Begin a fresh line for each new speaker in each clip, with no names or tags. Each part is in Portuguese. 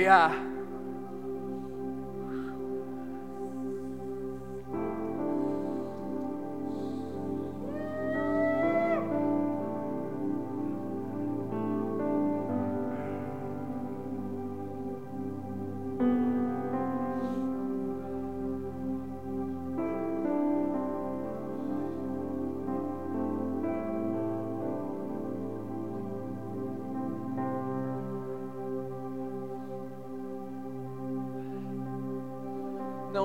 Aleluia.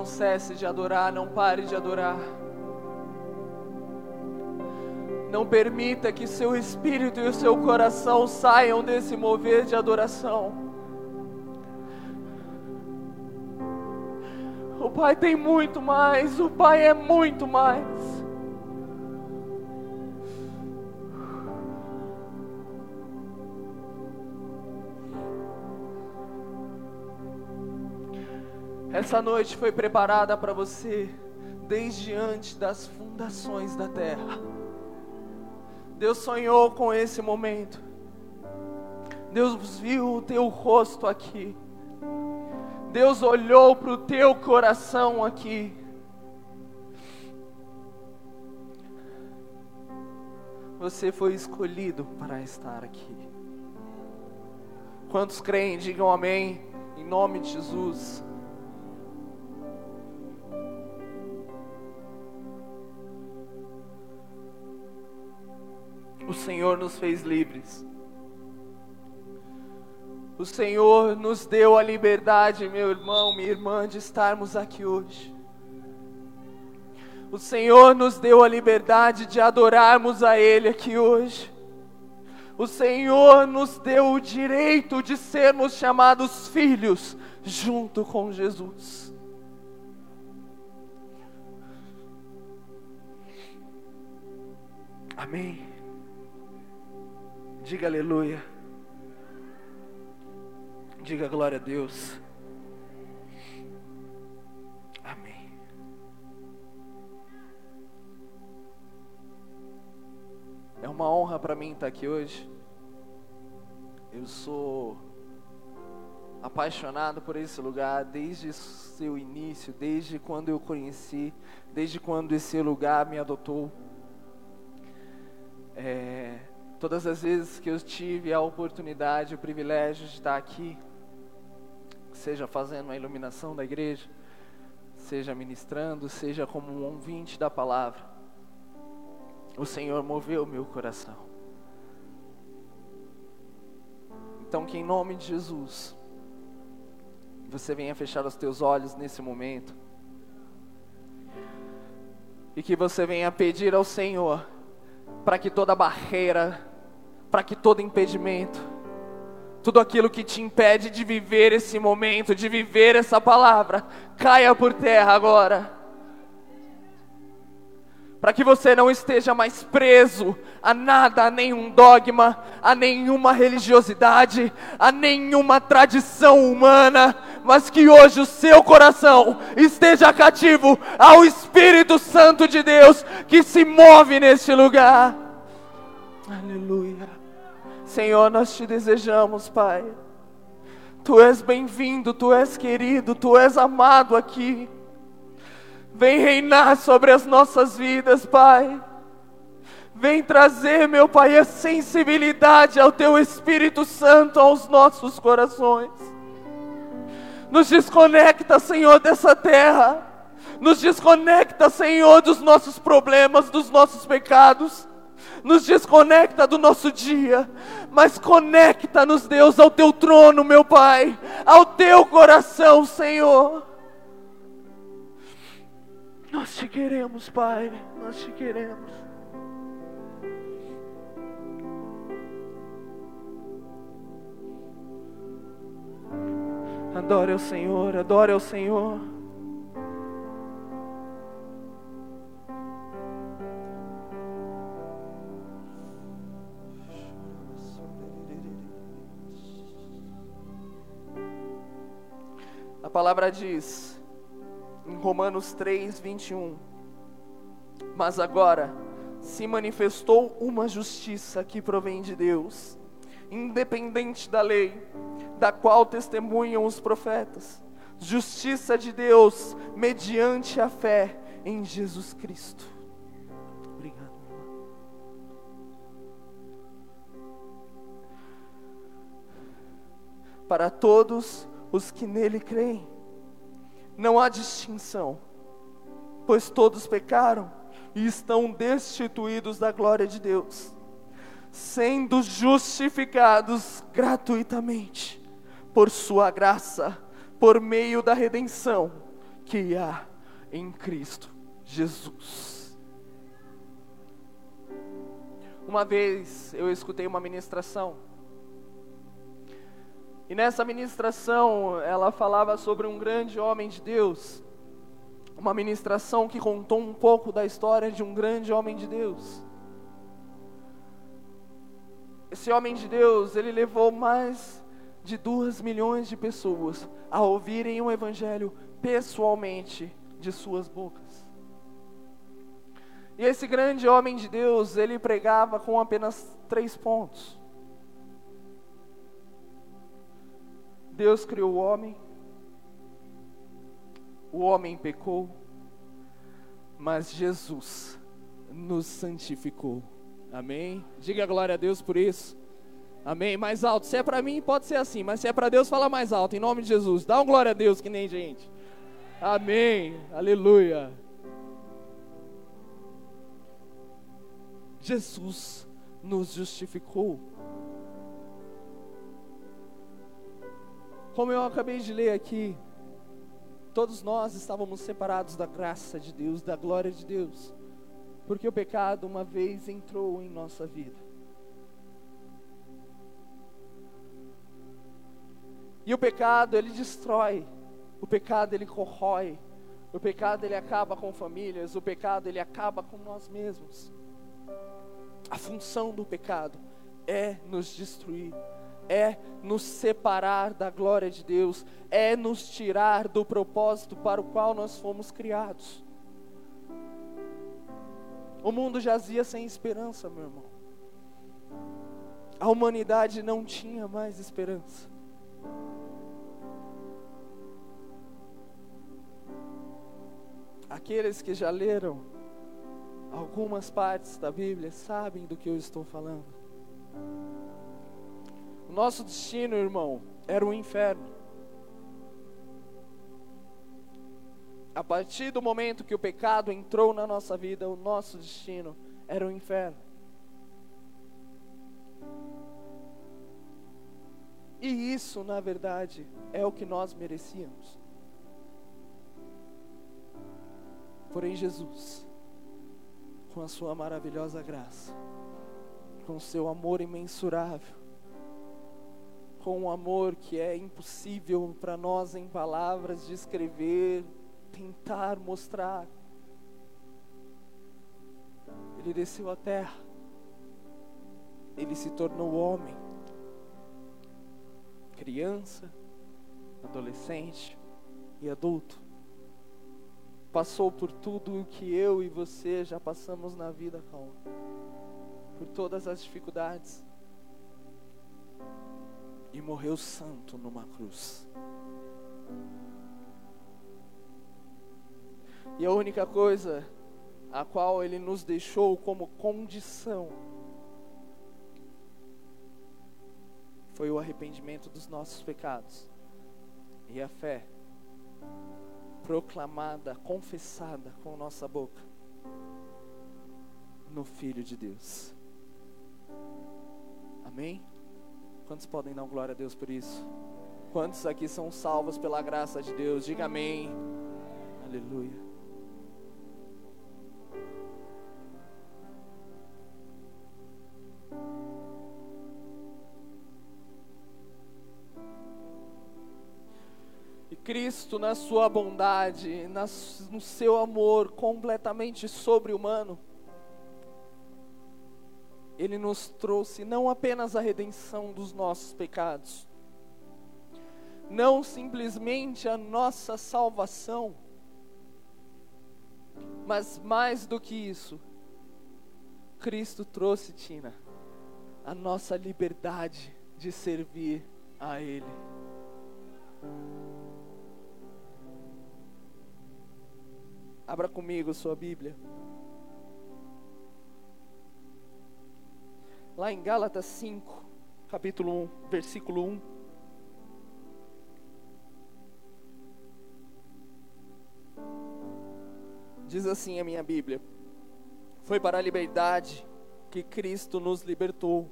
Não cesse de adorar, não pare de adorar. Não permita que seu espírito e o seu coração saiam desse mover de adoração. O Pai tem muito mais, o Pai é muito mais. Essa noite foi preparada para você desde antes das fundações da terra. Deus sonhou com esse momento. Deus viu o teu rosto aqui. Deus olhou para o teu coração aqui. Você foi escolhido para estar aqui. Quantos creem, digam amém, em nome de Jesus. O Senhor nos fez livres. O Senhor nos deu a liberdade, meu irmão, minha irmã, de estarmos aqui hoje. O Senhor nos deu a liberdade de adorarmos a Ele aqui hoje. O Senhor nos deu o direito de sermos chamados filhos junto com Jesus. Amém. Diga aleluia. Diga glória a Deus. Amém. É uma honra para mim estar aqui hoje. Eu sou apaixonado por esse lugar desde seu início, desde quando eu conheci, desde quando esse lugar me adotou. É, Todas as vezes que eu tive a oportunidade, o privilégio de estar aqui, seja fazendo a iluminação da igreja, seja ministrando, seja como um ouvinte da palavra, o Senhor moveu meu coração. Então, que em nome de Jesus, você venha fechar os teus olhos nesse momento, e que você venha pedir ao Senhor para que toda barreira, para que todo impedimento, tudo aquilo que te impede de viver esse momento, de viver essa palavra, caia por terra agora. Para que você não esteja mais preso a nada, a nenhum dogma, a nenhuma religiosidade, a nenhuma tradição humana, mas que hoje o seu coração esteja cativo ao Espírito Santo de Deus que se move neste lugar. Aleluia. Senhor, nós te desejamos, Pai. Tu és bem-vindo, tu és querido, tu és amado aqui. Vem reinar sobre as nossas vidas, Pai. Vem trazer, meu Pai, a sensibilidade ao Teu Espírito Santo aos nossos corações. Nos desconecta, Senhor, dessa terra. Nos desconecta, Senhor, dos nossos problemas, dos nossos pecados. Nos desconecta do nosso dia, mas conecta-nos, Deus, ao teu trono, meu Pai, ao teu coração, Senhor. Nós te queremos, Pai, nós te queremos. Adore ao Senhor, adore ao Senhor. A palavra diz em Romanos 3, 21. Mas agora se manifestou uma justiça que provém de Deus, independente da lei, da qual testemunham os profetas, justiça de Deus mediante a fé em Jesus Cristo. Obrigado. Para todos os que nele creem, não há distinção, pois todos pecaram e estão destituídos da glória de Deus, sendo justificados gratuitamente por Sua graça, por meio da redenção que há em Cristo Jesus. Uma vez eu escutei uma ministração, e nessa ministração ela falava sobre um grande homem de Deus, uma ministração que contou um pouco da história de um grande homem de Deus. Esse homem de Deus, ele levou mais de duas milhões de pessoas a ouvirem o Evangelho pessoalmente de suas bocas. E esse grande homem de Deus, ele pregava com apenas três pontos. Deus criou o homem, o homem pecou, mas Jesus nos santificou. Amém? Diga glória a Deus por isso. Amém? Mais alto. Se é para mim, pode ser assim, mas se é para Deus, fala mais alto, em nome de Jesus. Dá um glória a Deus que nem gente. Amém. Aleluia. Jesus nos justificou. Como eu acabei de ler aqui, todos nós estávamos separados da graça de Deus, da glória de Deus, porque o pecado uma vez entrou em nossa vida. E o pecado, ele destrói, o pecado, ele corrói, o pecado, ele acaba com famílias, o pecado, ele acaba com nós mesmos. A função do pecado é nos destruir, é nos separar da glória de Deus, é nos tirar do propósito para o qual nós fomos criados. O mundo jazia sem esperança, meu irmão. A humanidade não tinha mais esperança. Aqueles que já leram algumas partes da Bíblia sabem do que eu estou falando. O nosso destino, irmão, era o inferno. A partir do momento que o pecado entrou na nossa vida, o nosso destino era o inferno. E isso, na verdade, é o que nós merecíamos. Porém, Jesus, com a Sua maravilhosa graça, com o Seu amor imensurável, com um amor que é impossível para nós em palavras descrever, tentar mostrar. Ele desceu à terra, ele se tornou homem, criança, adolescente e adulto. Passou por tudo o que eu e você já passamos na vida, calma. Por todas as dificuldades e morreu santo numa cruz. E a única coisa a qual ele nos deixou como condição foi o arrependimento dos nossos pecados e a fé proclamada, confessada com nossa boca no Filho de Deus. Amém? Quantos podem dar glória a Deus por isso? Quantos aqui são salvos pela graça de Deus? Diga amém. Aleluia. Cristo, na sua bondade, no seu amor completamente sobre-humano, ele nos trouxe não apenas a redenção dos nossos pecados, não simplesmente a nossa salvação, mas mais do que isso, Cristo trouxe, Tina, a nossa liberdade de servir a Ele. Abra comigo sua Bíblia. Lá em Gálatas 5, capítulo 1, versículo 1. Diz assim a minha Bíblia: Foi para a liberdade que Cristo nos libertou.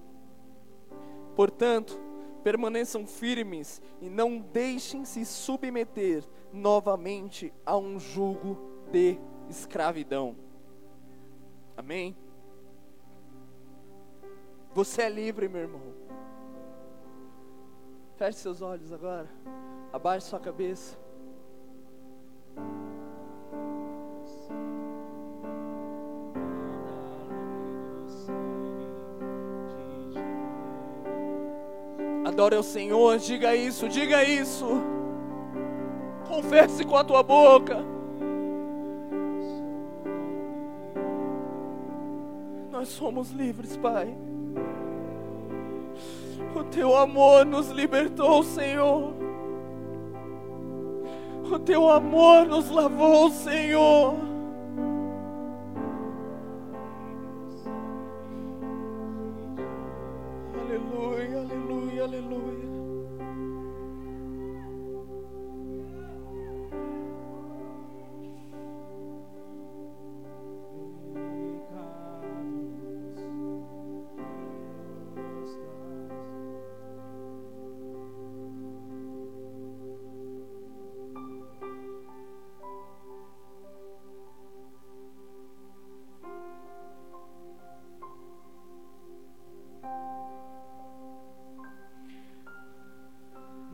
Portanto, permaneçam firmes e não deixem se submeter novamente a um jugo de escravidão. Amém? Você é livre, meu irmão. Feche seus olhos agora. Abaixe sua cabeça. Adore ao Senhor, diga isso, diga isso. Confesse com a tua boca. Nós somos livres, Pai. O teu amor nos libertou, Senhor. O teu amor nos lavou, Senhor.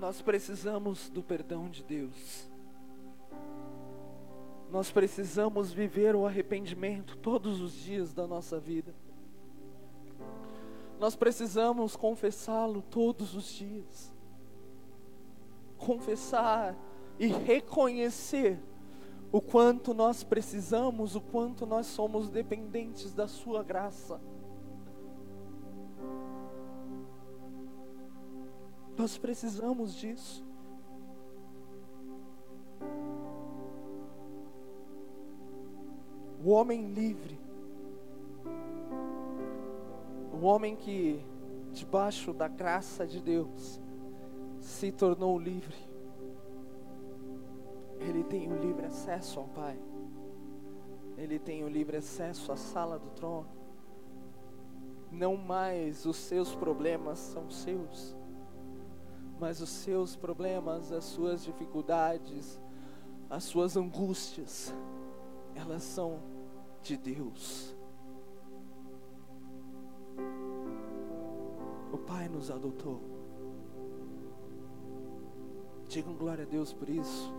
Nós precisamos do perdão de Deus. Nós precisamos viver o arrependimento todos os dias da nossa vida. Nós precisamos confessá-lo todos os dias. Confessar e reconhecer o quanto nós precisamos, o quanto nós somos dependentes da Sua graça. Nós precisamos disso. O homem livre, o homem que, debaixo da graça de Deus, se tornou livre, ele tem o livre acesso ao Pai, ele tem o livre acesso à sala do trono. Não mais os seus problemas são seus mas os seus problemas, as suas dificuldades, as suas angústias, elas são de Deus. O Pai nos adotou. Digam glória a Deus por isso.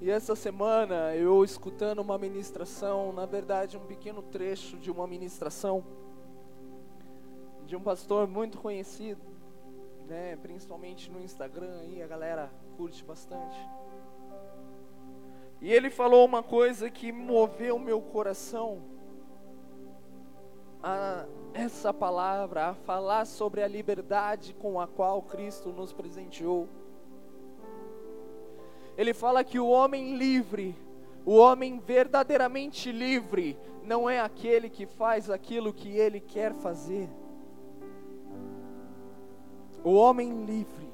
E essa semana eu escutando uma ministração, na verdade um pequeno trecho de uma ministração, de um pastor muito conhecido, né, principalmente no Instagram aí, a galera curte bastante. E ele falou uma coisa que moveu meu coração a essa palavra, a falar sobre a liberdade com a qual Cristo nos presenteou. Ele fala que o homem livre, o homem verdadeiramente livre, não é aquele que faz aquilo que ele quer fazer o homem livre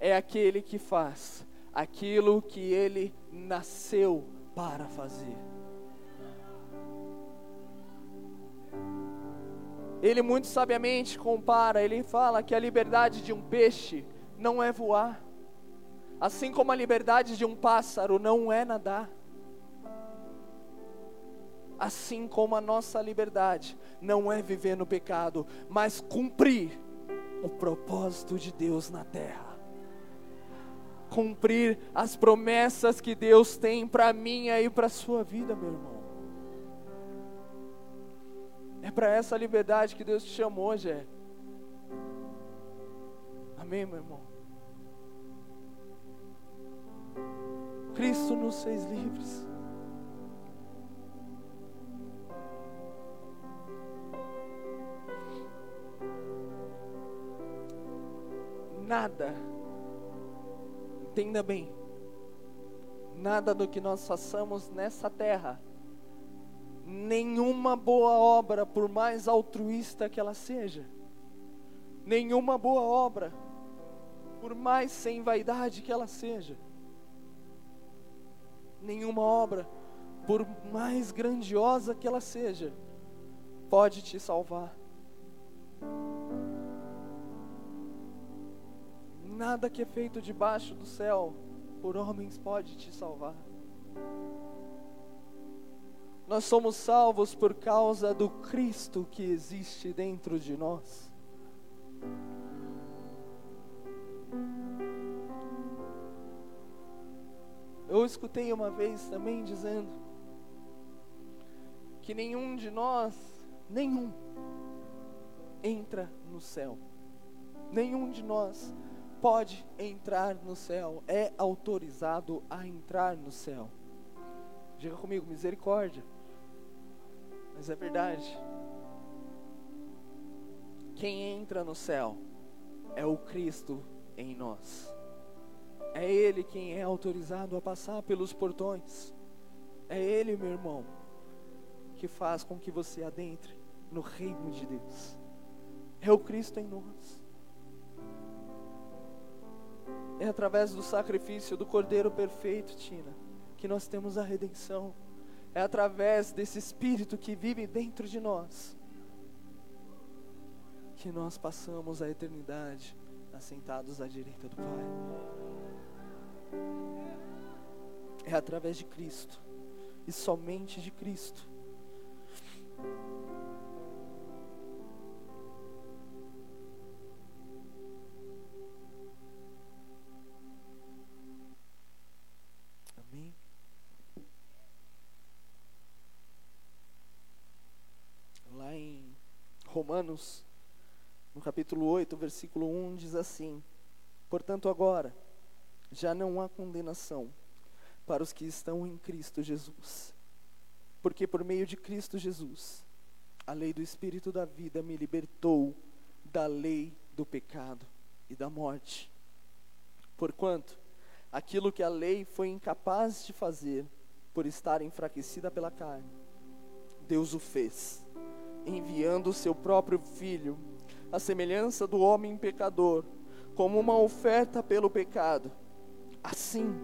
é aquele que faz aquilo que ele nasceu para fazer. Ele muito sabiamente compara, ele fala que a liberdade de um peixe não é voar, assim como a liberdade de um pássaro não é nadar. Assim como a nossa liberdade não é viver no pecado, mas cumprir o propósito de Deus na terra. Cumprir as promessas que Deus tem para mim e para a sua vida, meu irmão. É para essa liberdade que Deus te chamou, Jé. Amém, meu irmão? Cristo nos fez livres. Nada, entenda bem, nada do que nós façamos nessa terra, nenhuma boa obra, por mais altruísta que ela seja, nenhuma boa obra, por mais sem vaidade que ela seja, nenhuma obra, por mais grandiosa que ela seja, pode te salvar. Nada que é feito debaixo do céu por homens pode te salvar. Nós somos salvos por causa do Cristo que existe dentro de nós. Eu escutei uma vez também dizendo que nenhum de nós, nenhum, entra no céu. Nenhum de nós pode entrar no céu, é autorizado a entrar no céu. Diga comigo, misericórdia. Mas é verdade. Quem entra no céu é o Cristo em nós. É Ele quem é autorizado a passar pelos portões. É Ele, meu irmão, que faz com que você adentre no reino de Deus. É o Cristo em nós. É através do sacrifício do Cordeiro perfeito, Tina, que nós temos a redenção. É através desse Espírito que vive dentro de nós que nós passamos a eternidade assentados à direita do Pai. É através de Cristo e somente de Cristo. Romanos, no capítulo 8, versículo 1, diz assim: Portanto, agora já não há condenação para os que estão em Cristo Jesus. Porque por meio de Cristo Jesus, a lei do Espírito da vida me libertou da lei do pecado e da morte. Porquanto, aquilo que a lei foi incapaz de fazer, por estar enfraquecida pela carne, Deus o fez enviando o seu próprio filho, à semelhança do homem pecador, como uma oferta pelo pecado. Assim,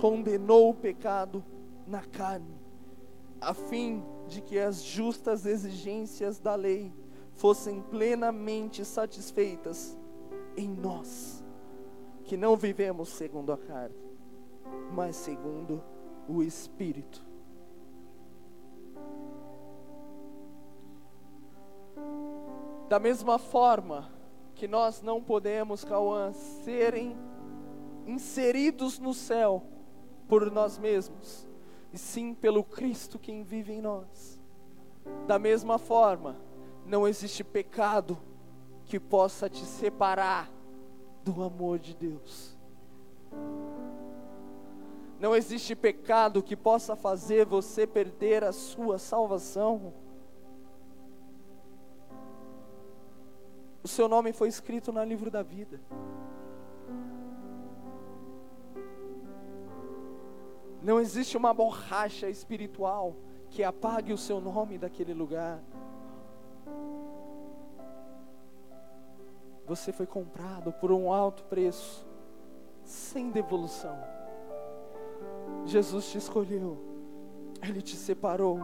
condenou o pecado na carne, a fim de que as justas exigências da lei fossem plenamente satisfeitas em nós, que não vivemos segundo a carne, mas segundo o Espírito. Da mesma forma que nós não podemos, Cauã, serem inseridos no céu por nós mesmos, e sim pelo Cristo quem vive em nós. Da mesma forma, não existe pecado que possa te separar do amor de Deus. Não existe pecado que possa fazer você perder a sua salvação. O seu nome foi escrito no livro da vida. Não existe uma borracha espiritual que apague o seu nome daquele lugar. Você foi comprado por um alto preço, sem devolução. Jesus te escolheu, Ele te separou,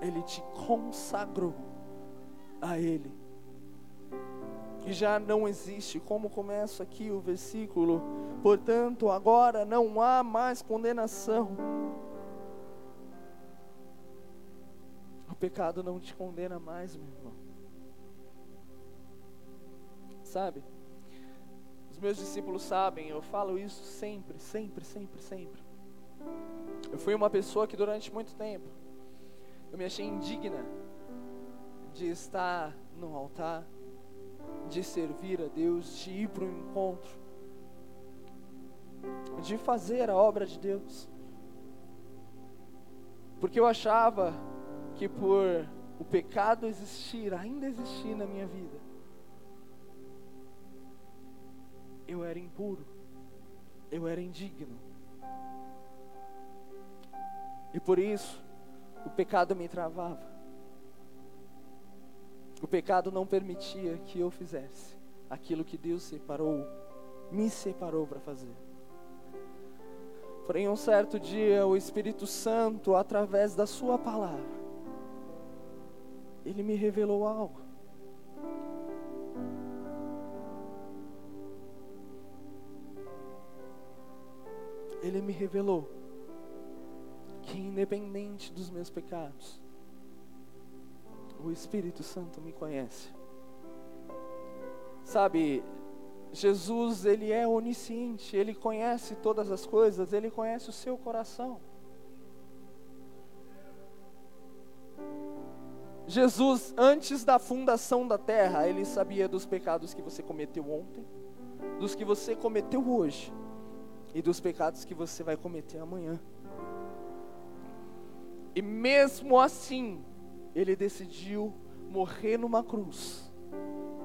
Ele te consagrou a Ele. Que já não existe, como começa aqui o versículo, portanto, agora não há mais condenação. O pecado não te condena mais, meu irmão. Sabe? Os meus discípulos sabem, eu falo isso sempre, sempre, sempre, sempre. Eu fui uma pessoa que durante muito tempo eu me achei indigna de estar no altar, de servir a Deus, de ir para o encontro, de fazer a obra de Deus. Porque eu achava que por o pecado existir, ainda existir na minha vida, impuro, eu era indigno. E por isso, o pecado me travava. O pecado não permitia que eu fizesse aquilo que Deus separou, me separou para fazer. Porém, um certo dia, o Espírito Santo, através da Sua palavra, ele me revelou algo. Ele me revelou que, independente dos meus pecados, o Espírito Santo me conhece. Sabe, Jesus, ele é onisciente, ele conhece todas as coisas, ele conhece o seu coração. Jesus, antes da fundação da terra, ele sabia dos pecados que você cometeu ontem, dos que você cometeu hoje e dos pecados que você vai cometer amanhã. E mesmo assim, ele decidiu morrer numa cruz,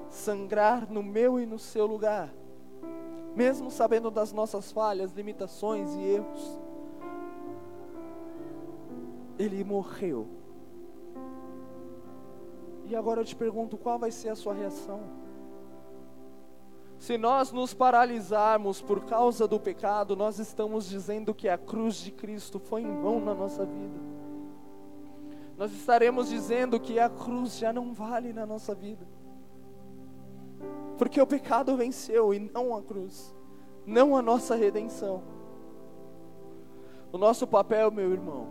sangrar no meu e no seu lugar, mesmo sabendo das nossas falhas, limitações e erros. Ele morreu e agora eu te pergunto: qual vai ser a sua reação? Se nós nos paralisarmos por causa do pecado, nós estamos dizendo que a cruz de Cristo foi em vão na nossa vida. Nós estaremos dizendo que a cruz já não vale na nossa vida. Porque o pecado venceu e não a cruz, não a nossa redenção. O nosso papel, meu irmão,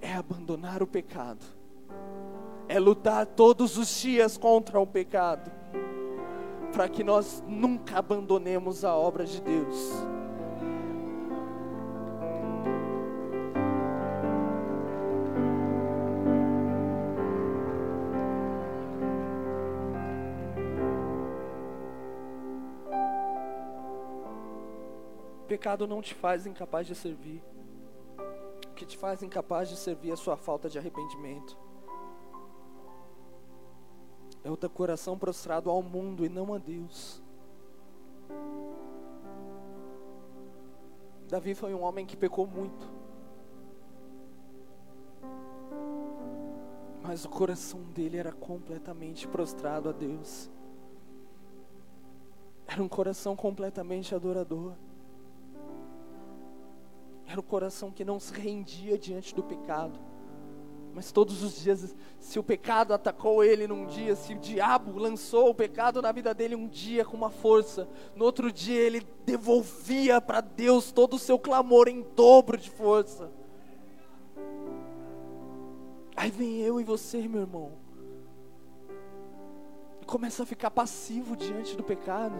é abandonar o pecado é lutar todos os dias contra o pecado, para que nós nunca abandonemos a obra de Deus. Pecado não te faz incapaz de servir. O que te faz incapaz de servir é a sua falta de arrependimento. É o teu coração prostrado ao mundo e não a Deus. Davi foi um homem que pecou muito. Mas o coração dele era completamente prostrado a Deus. Era um coração completamente adorador. Era um coração que não se rendia diante do pecado. Mas todos os dias, se o pecado atacou ele num dia, se o diabo lançou o pecado na vida dele um dia com uma força, no outro dia ele devolvia para Deus todo o seu clamor em dobro de força. Aí vem eu e você, meu irmão, e começa a ficar passivo diante do pecado,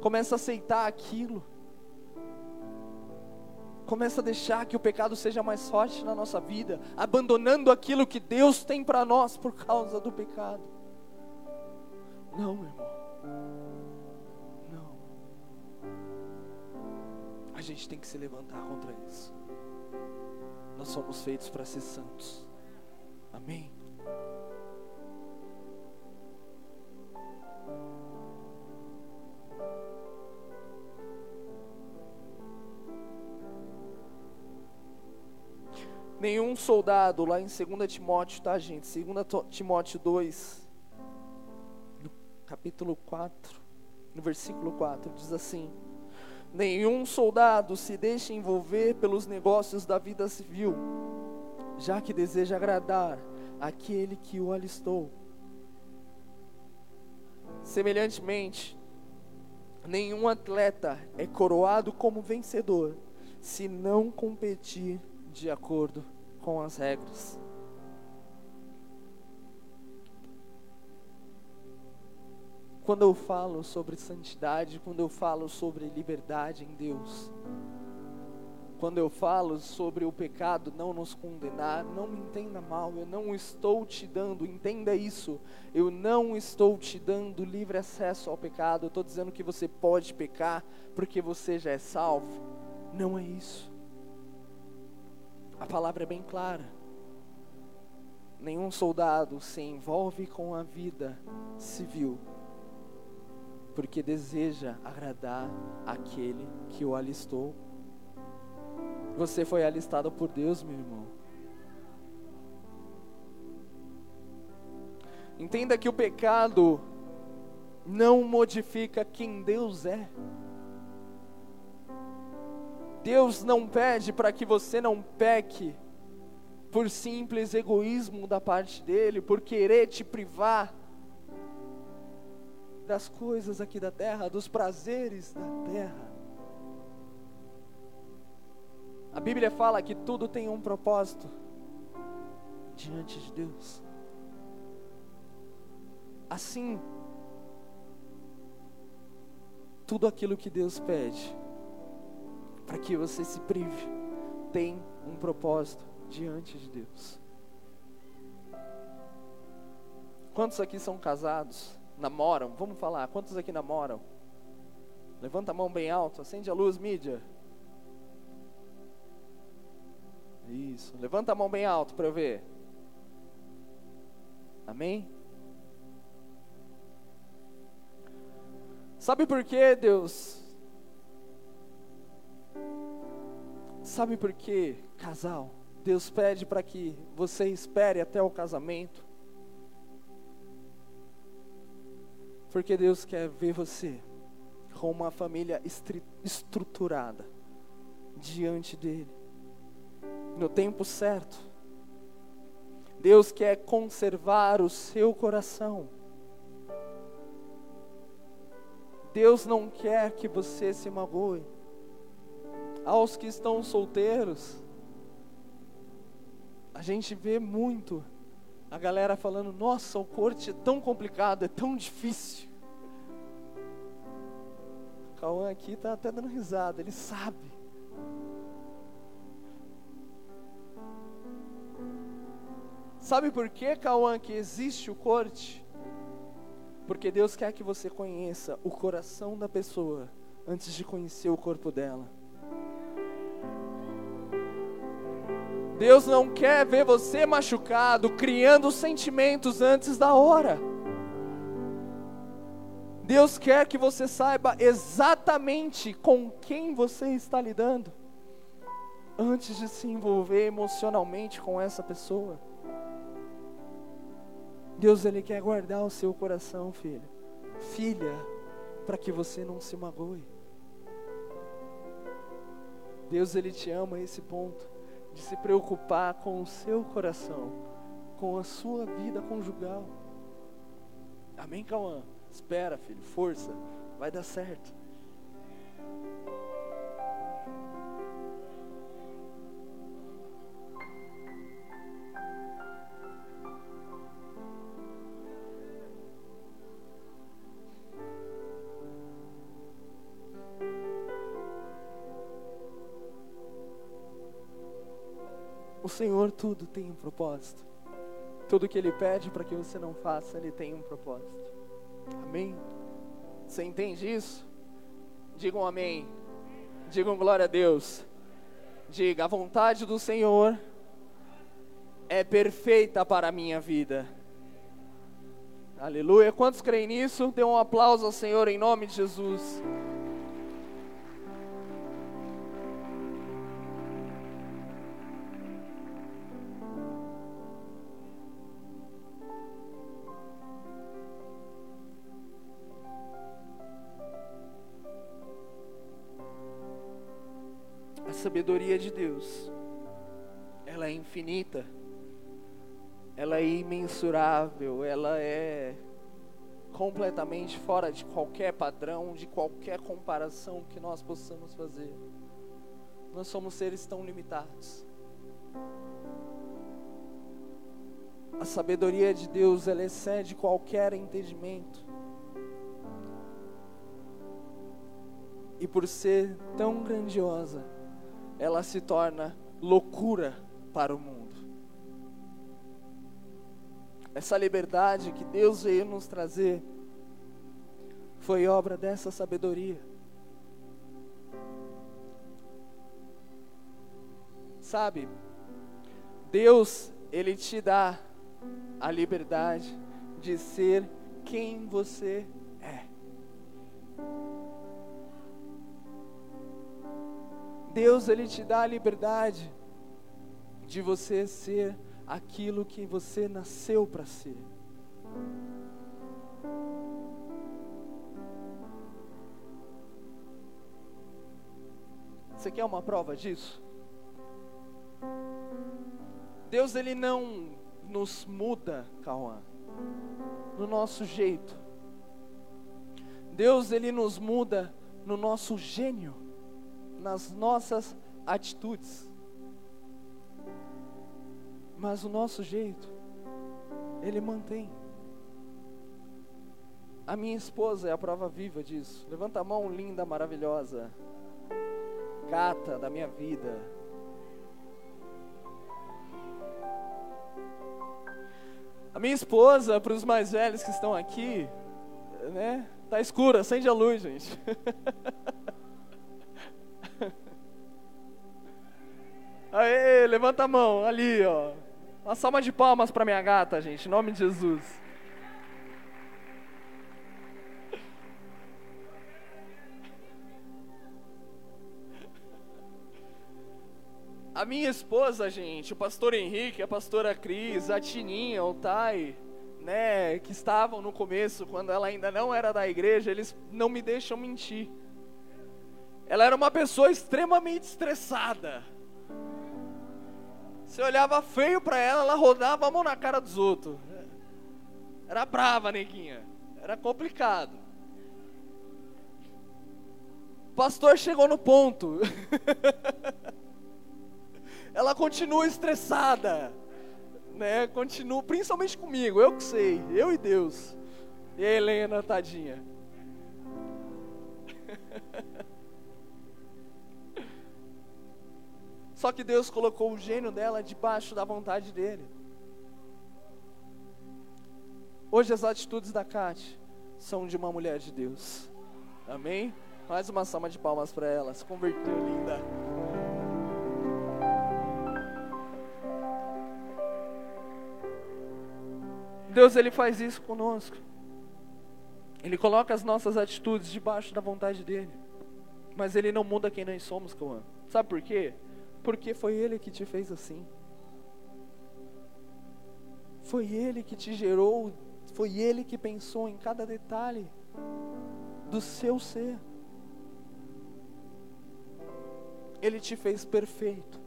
começa a aceitar aquilo. Começa a deixar que o pecado seja mais forte na nossa vida, abandonando aquilo que Deus tem para nós por causa do pecado. Não, meu irmão. Não. A gente tem que se levantar contra isso. Nós somos feitos para ser santos. Amém. Nenhum soldado, lá em 2 Timóteo, tá, gente? 2 Timóteo 2, no capítulo 4, no versículo 4, diz assim: Nenhum soldado se deixa envolver pelos negócios da vida civil, já que deseja agradar aquele que o alistou. Semelhantemente, nenhum atleta é coroado como vencedor se não competir de acordo com as regras. Quando eu falo sobre santidade, quando eu falo sobre liberdade em Deus, quando eu falo sobre o pecado não nos condenar, não me entenda mal, eu não estou te dando, entenda isso, eu não estou te dando livre acesso ao pecado, eu estou dizendo que você pode pecar porque você já é salvo. Não é isso. A palavra é bem clara. Nenhum soldado se envolve com a vida civil porque deseja agradar aquele que o alistou. Você foi alistado por Deus, meu irmão. Entenda que o pecado não modifica quem Deus é. Deus não pede para que você não peque por simples egoísmo da parte dele, por querer te privar das coisas aqui da terra, dos prazeres da terra. A Bíblia fala que tudo tem um propósito diante de Deus. Assim, tudo aquilo que Deus pede, para que você se prive, tem um propósito diante de Deus. Quantos aqui são casados? Namoram? Vamos falar, quantos aqui namoram? Levanta a mão bem alto, acende a luz, mídia. Isso, levanta a mão bem alto para eu ver. Amém? Sabe por que, Deus? Sabe por que, casal? Deus pede para que você espere até o casamento. Porque Deus quer ver você com uma família estruturada diante dEle, no tempo certo. Deus quer conservar o seu coração. Deus não quer que você se magoe. Aos que estão solteiros, a gente vê muito a galera falando: nossa, o corte é tão complicado, é tão difícil. Cauã aqui está até dando risada, ele sabe. Sabe por que, Cauã, que existe o corte? Porque Deus quer que você conheça o coração da pessoa antes de conhecer o corpo dela. Deus não quer ver você machucado, criando sentimentos antes da hora. Deus quer que você saiba exatamente com quem você está lidando, antes de se envolver emocionalmente com essa pessoa. Deus ele quer guardar o seu coração, filho, filha, para que você não se magoe. Deus ele te ama a esse ponto de se preocupar com o seu coração, com a sua vida conjugal. Amém, Cauã? Espera, filho, força, vai dar certo. O Senhor tudo tem um propósito. Tudo que Ele pede para que você não faça, Ele tem um propósito. Amém? Você entende isso? Digam amém. Digam glória a Deus. Diga: a vontade do Senhor é perfeita para a minha vida. Aleluia. Quantos creem nisso? Dê um aplauso ao Senhor em nome de Jesus. Sabedoria de Deus, ela é infinita, ela é imensurável, ela é completamente fora de qualquer padrão, de qualquer comparação que nós possamos fazer. Nós somos seres tão limitados. A sabedoria de Deus, ela excede qualquer entendimento. E por ser tão grandiosa, ela se torna loucura para o mundo. Essa liberdade que Deus veio nos trazer foi obra dessa sabedoria. Sabe, Deus, Ele te dá a liberdade de ser quem você Deus ele te dá a liberdade de você ser aquilo que você nasceu para ser. Você quer uma prova disso? Deus ele não nos muda, Cauã, no nosso jeito. Deus ele nos muda no nosso gênio, nas nossas atitudes. Mas o nosso jeito, ele mantém. A minha esposa é a prova viva disso. Levanta a mão, linda, maravilhosa. Gata da minha vida. A minha esposa, para os mais velhos que estão aqui, né? Tá escura, acende a luz, gente. Aê, levanta a mão, ali, ó. Uma salva de palmas para minha gata, gente, em nome de Jesus. A minha esposa, gente, o pastor Henrique, a pastora Cris, a Tininha, o Tai, né, que estavam no começo, quando ela ainda não era da igreja, eles não me deixam mentir. Ela era uma pessoa extremamente estressada. Você olhava feio para ela, ela rodava a mão na cara dos outros. Era brava, neguinha. Era complicado. O pastor chegou no ponto. ela continua estressada né, continuo, principalmente comigo, eu que sei, eu e Deus. E a Helena, tadinha. Só que Deus colocou o gênio dela debaixo da vontade dele. Hoje as atitudes da Kate são de uma mulher de Deus. Amém? Mais uma salva de palmas para ela. Se converteu, linda. Deus ele faz isso conosco. Ele coloca as nossas atitudes debaixo da vontade dele. Mas ele não muda quem nós somos, Cauã. Sabe por quê? Porque foi ele que te fez assim. Foi ele que te gerou, foi ele que pensou em cada detalhe do seu ser. Ele te fez perfeito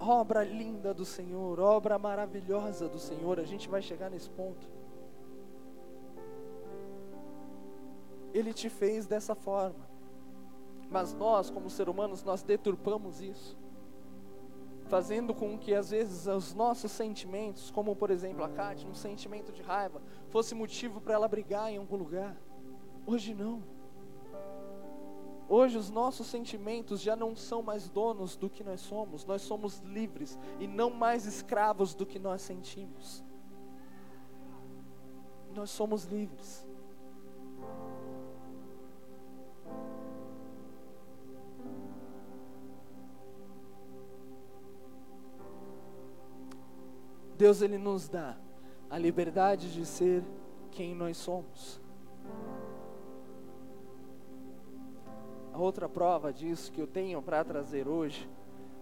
obra linda do Senhor, obra maravilhosa do Senhor. A gente vai chegar nesse ponto. Ele te fez dessa forma. Mas nós, como seres humanos, nós deturpamos isso. Fazendo com que às vezes os nossos sentimentos, como por exemplo a Kátia, um sentimento de raiva, fosse motivo para ela brigar em algum lugar. Hoje não. Hoje os nossos sentimentos já não são mais donos do que nós somos, nós somos livres e não mais escravos do que nós sentimos. Nós somos livres. Deus ele nos dá a liberdade de ser quem nós somos. A outra prova disso que eu tenho para trazer hoje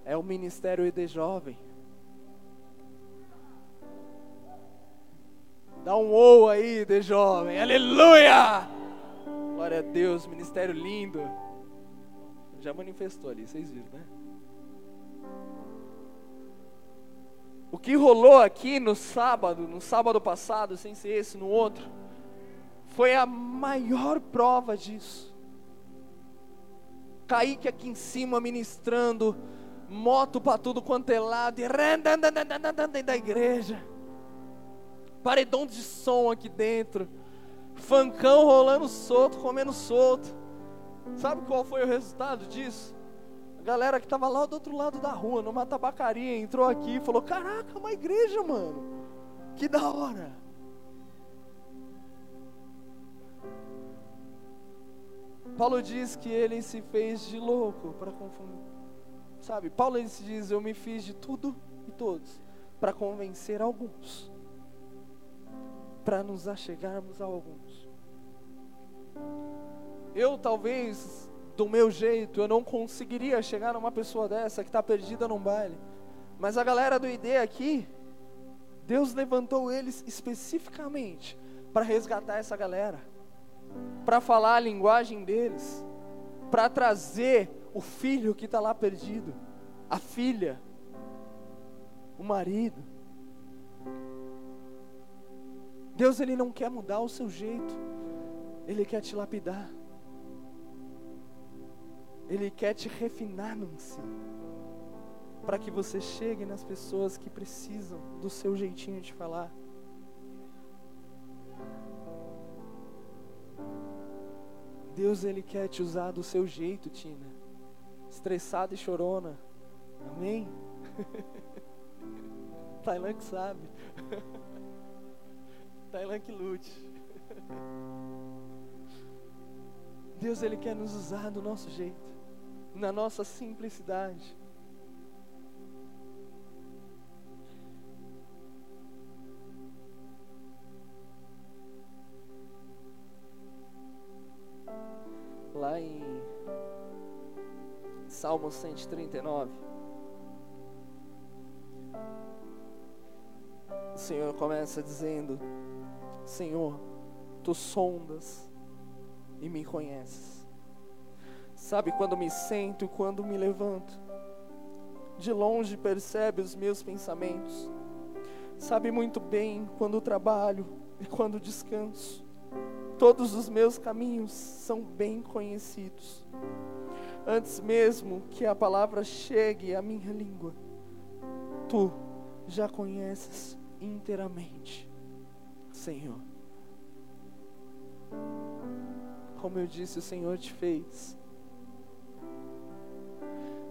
é o Ministério ED Jovem. Dá um ou aí, ED Jovem. Aleluia! Glória a Deus, ministério lindo. Já manifestou ali, vocês viram, né? O que rolou aqui no sábado, no sábado passado, sem ser esse, no outro, foi a maior prova disso. Kaique aqui em cima ministrando, moto para tudo quanto é lado, e da igreja, paredão de som aqui dentro, fancão rolando solto, comendo solto. Sabe qual foi o resultado disso? Galera que estava lá do outro lado da rua, numa tabacaria, entrou aqui e falou: Caraca, uma igreja, mano, que da hora. Paulo diz que ele se fez de louco para confundir. Sabe, Paulo ele se diz: Eu me fiz de tudo e todos para convencer alguns, para nos achegarmos a alguns. Eu talvez do meu jeito, eu não conseguiria chegar numa pessoa dessa que está perdida num baile. Mas a galera do ID aqui, Deus levantou eles especificamente para resgatar essa galera, para falar a linguagem deles, para trazer o filho que está lá perdido, a filha, o marido. Deus ele não quer mudar o seu jeito, ele quer te lapidar. Ele quer te refinar ensino. Para que você chegue nas pessoas que precisam do seu jeitinho de falar. Deus ele quer te usar do seu jeito, Tina. Estressada e chorona. Amém? Tailã que sabe. Tailã que lute. Deus ele quer nos usar do nosso jeito na nossa simplicidade. Lá em Salmo 139, o Senhor começa dizendo: Senhor, tu sondas e me conheces. Sabe quando me sento e quando me levanto. De longe percebe os meus pensamentos. Sabe muito bem quando trabalho e quando descanso. Todos os meus caminhos são bem conhecidos. Antes mesmo que a palavra chegue à minha língua, tu já conheces inteiramente, Senhor. Como eu disse, o Senhor te fez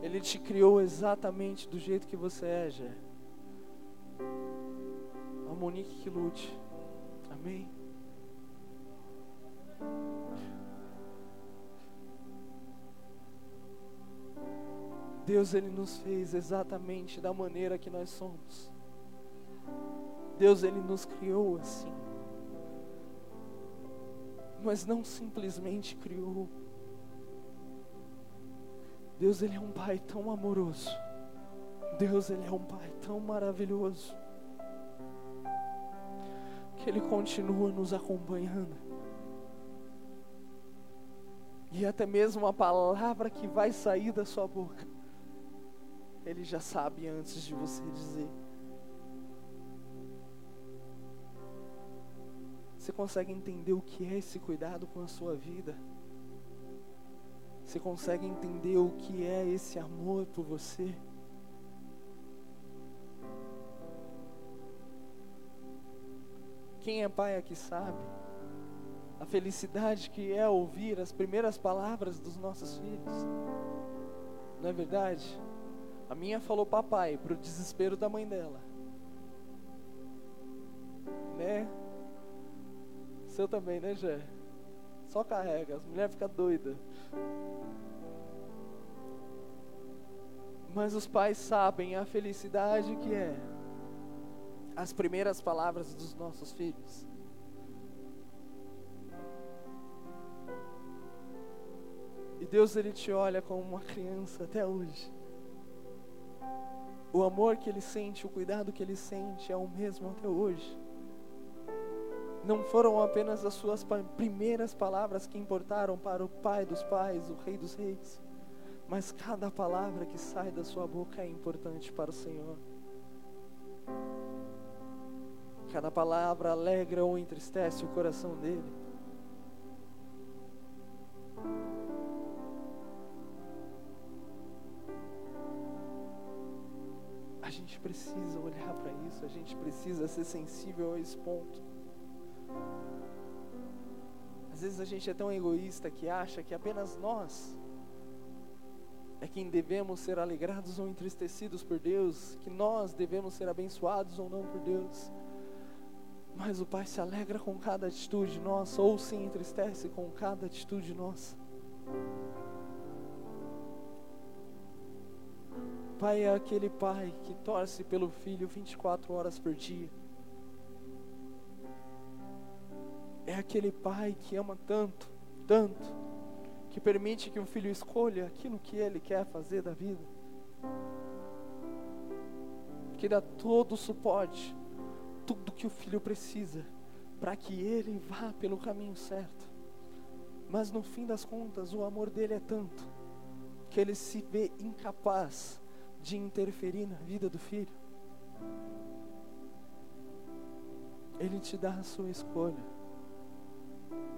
ele te criou exatamente do jeito que você é, Jé. A Monique que lute. Amém? Deus ele nos fez exatamente da maneira que nós somos. Deus ele nos criou assim. Mas não simplesmente criou Deus ele é um pai tão amoroso. Deus ele é um pai tão maravilhoso. Que ele continua nos acompanhando. E até mesmo a palavra que vai sair da sua boca, ele já sabe antes de você dizer. Você consegue entender o que é esse cuidado com a sua vida? Você consegue entender o que é esse amor por você? Quem é pai aqui sabe a felicidade que é ouvir as primeiras palavras dos nossos filhos. Não é verdade? A minha falou papai para o desespero da mãe dela. Né? Seu também, né, Jé? Só carrega, as mulheres ficam doidas. Mas os pais sabem a felicidade que é as primeiras palavras dos nossos filhos. E Deus ele te olha como uma criança até hoje. O amor que ele sente, o cuidado que ele sente é o mesmo até hoje não foram apenas as suas primeiras palavras que importaram para o Pai dos Pais, o Rei dos Reis, mas cada palavra que sai da sua boca é importante para o Senhor. Cada palavra alegra ou entristece o coração dele. A gente precisa olhar para isso, a gente precisa ser sensível a esse ponto. Às vezes a gente é tão egoísta que acha que apenas nós é quem devemos ser alegrados ou entristecidos por Deus, que nós devemos ser abençoados ou não por Deus. Mas o Pai se alegra com cada atitude nossa, ou se entristece com cada atitude nossa. Pai é aquele pai que torce pelo filho 24 horas por dia. É aquele pai que ama tanto, tanto, que permite que o filho escolha aquilo que ele quer fazer da vida, que dá todo o suporte, tudo que o filho precisa, para que ele vá pelo caminho certo. Mas no fim das contas, o amor dele é tanto que ele se vê incapaz de interferir na vida do filho. Ele te dá a sua escolha.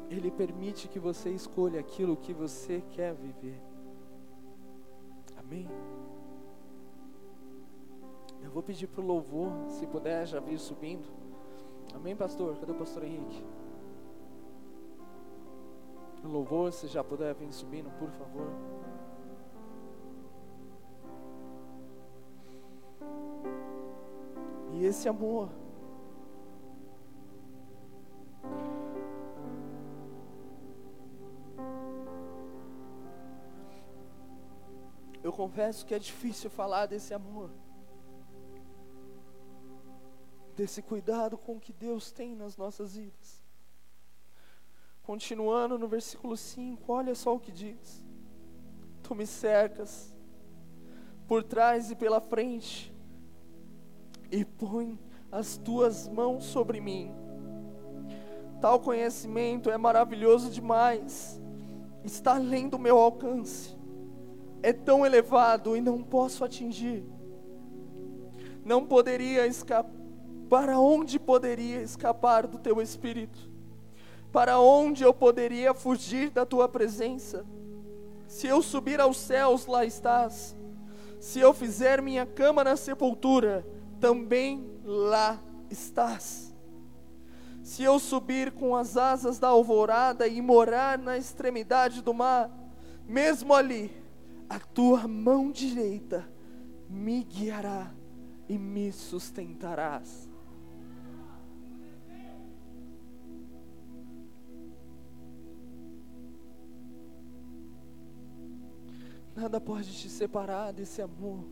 Ele permite que você escolha aquilo que você quer viver. Amém? Eu vou pedir para o louvor, se puder já vir subindo. Amém, pastor? Cadê o pastor Henrique? O louvor, se já puder vir subindo, por favor. E esse amor confesso que é difícil falar desse amor, desse cuidado com que Deus tem nas nossas vidas. Continuando no versículo 5, olha só o que diz: Tu me cercas por trás e pela frente, e põe as tuas mãos sobre mim. Tal conhecimento é maravilhoso demais, está além do meu alcance é tão elevado e não posso atingir. Não poderia escapar. Para onde poderia escapar do teu espírito? Para onde eu poderia fugir da tua presença? Se eu subir aos céus, lá estás. Se eu fizer minha cama na sepultura, também lá estás. Se eu subir com as asas da alvorada e morar na extremidade do mar, mesmo ali, a tua mão direita me guiará e me sustentarás. Nada pode te separar desse amor.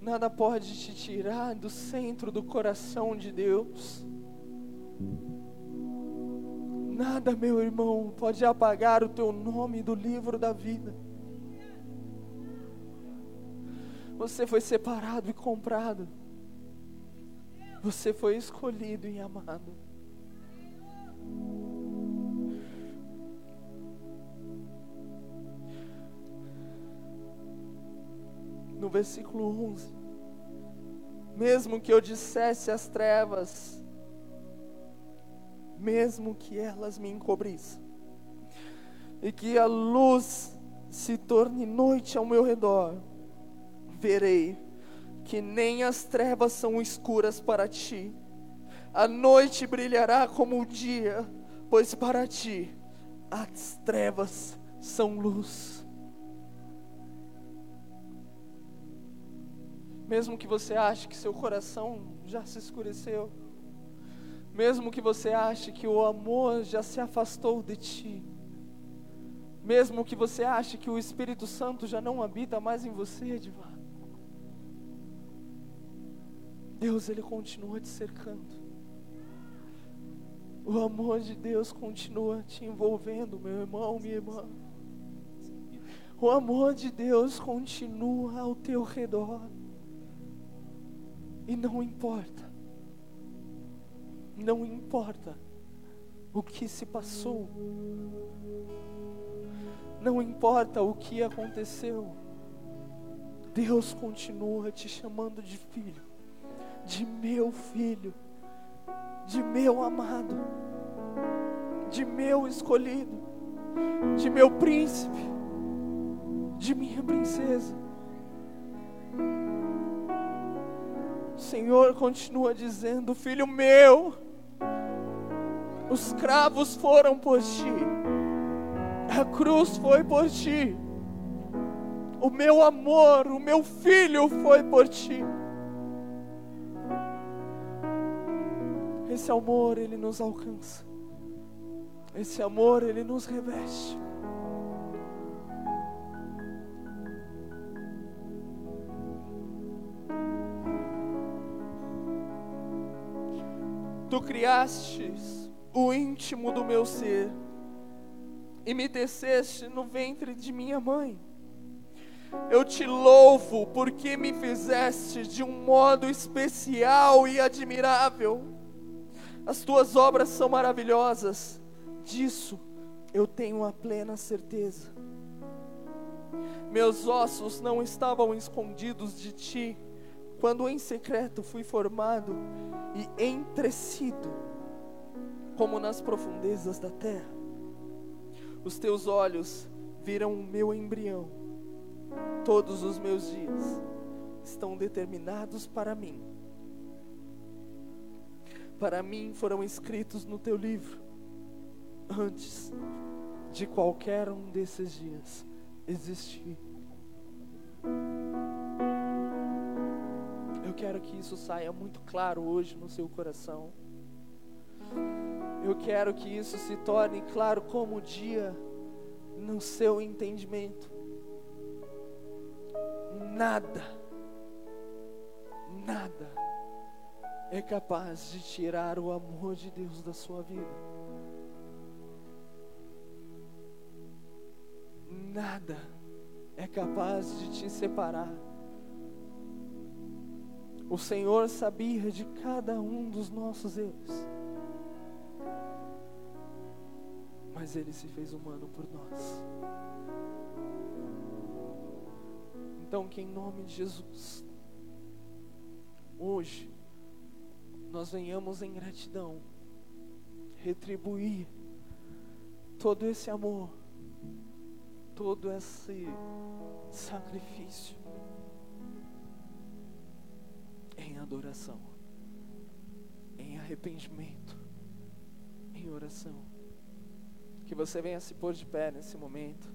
Nada pode te tirar do centro do coração de Deus. Nada, meu irmão, pode apagar o teu nome do livro da vida. Você foi separado e comprado. Você foi escolhido e amado. No versículo 11: Mesmo que eu dissesse às trevas, mesmo que elas me encobrissem, e que a luz se torne noite ao meu redor, verei que nem as trevas são escuras para ti, a noite brilhará como o dia, pois para ti as trevas são luz. Mesmo que você ache que seu coração já se escureceu, mesmo que você ache que o amor já se afastou de ti, mesmo que você ache que o Espírito Santo já não habita mais em você, Edivar, Deus ele continua te cercando. O amor de Deus continua te envolvendo, meu irmão, minha irmã. O amor de Deus continua ao teu redor. E não importa não importa o que se passou, não importa o que aconteceu, Deus continua te chamando de filho, de meu filho, de meu amado, de meu escolhido, de meu príncipe, de minha princesa. O Senhor continua dizendo: Filho meu, os cravos foram por ti, a cruz foi por ti, o meu amor, o meu filho foi por ti. Esse amor, ele nos alcança, esse amor, ele nos reveste. Tu criastes o íntimo do meu ser e me teceste no ventre de minha mãe. Eu te louvo porque me fizeste de um modo especial e admirável. As tuas obras são maravilhosas, disso eu tenho a plena certeza. Meus ossos não estavam escondidos de ti, quando em secreto fui formado e entrecido, como nas profundezas da terra. Os teus olhos viram o meu embrião, todos os meus dias estão determinados para mim. Para mim foram escritos no teu livro, antes de qualquer um desses dias existir. Eu quero que isso saia muito claro hoje no seu coração. Eu quero que isso se torne claro como dia no seu entendimento. Nada, nada é capaz de tirar o amor de Deus da sua vida. Nada é capaz de te separar. O Senhor sabia de cada um dos nossos erros. Ele se fez humano por nós. Então, que em nome de Jesus, hoje, nós venhamos em gratidão, retribuir todo esse amor, todo esse sacrifício em adoração, em arrependimento, em oração. Que você venha se pôr de pé nesse momento.